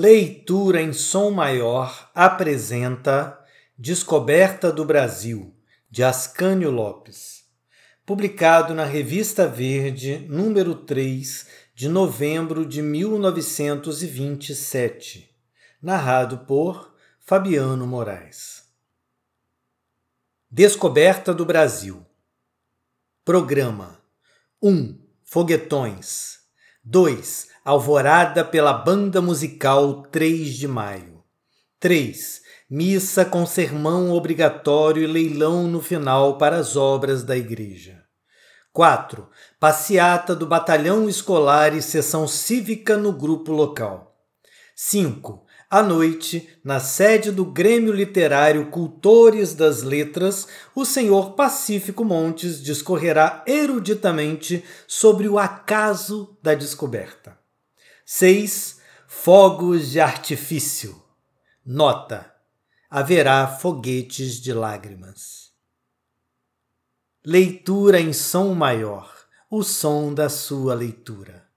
Leitura em Som Maior apresenta Descoberta do Brasil, de Ascânio Lopes, publicado na Revista Verde, número 3, de novembro de 1927, narrado por Fabiano Moraes. Descoberta do Brasil. Programa 1. Foguetões. 2. Alvorada pela Banda Musical 3 de Maio. 3. Missa com sermão obrigatório e leilão no final para as obras da Igreja. 4. Passeata do Batalhão Escolar e Sessão Cívica no grupo local. 5. À noite, na sede do Grêmio Literário Cultores das Letras, o senhor Pacífico Montes discorrerá eruditamente sobre o acaso da descoberta. 6. Fogos de artifício. Nota: haverá foguetes de lágrimas. Leitura em som maior o som da sua leitura.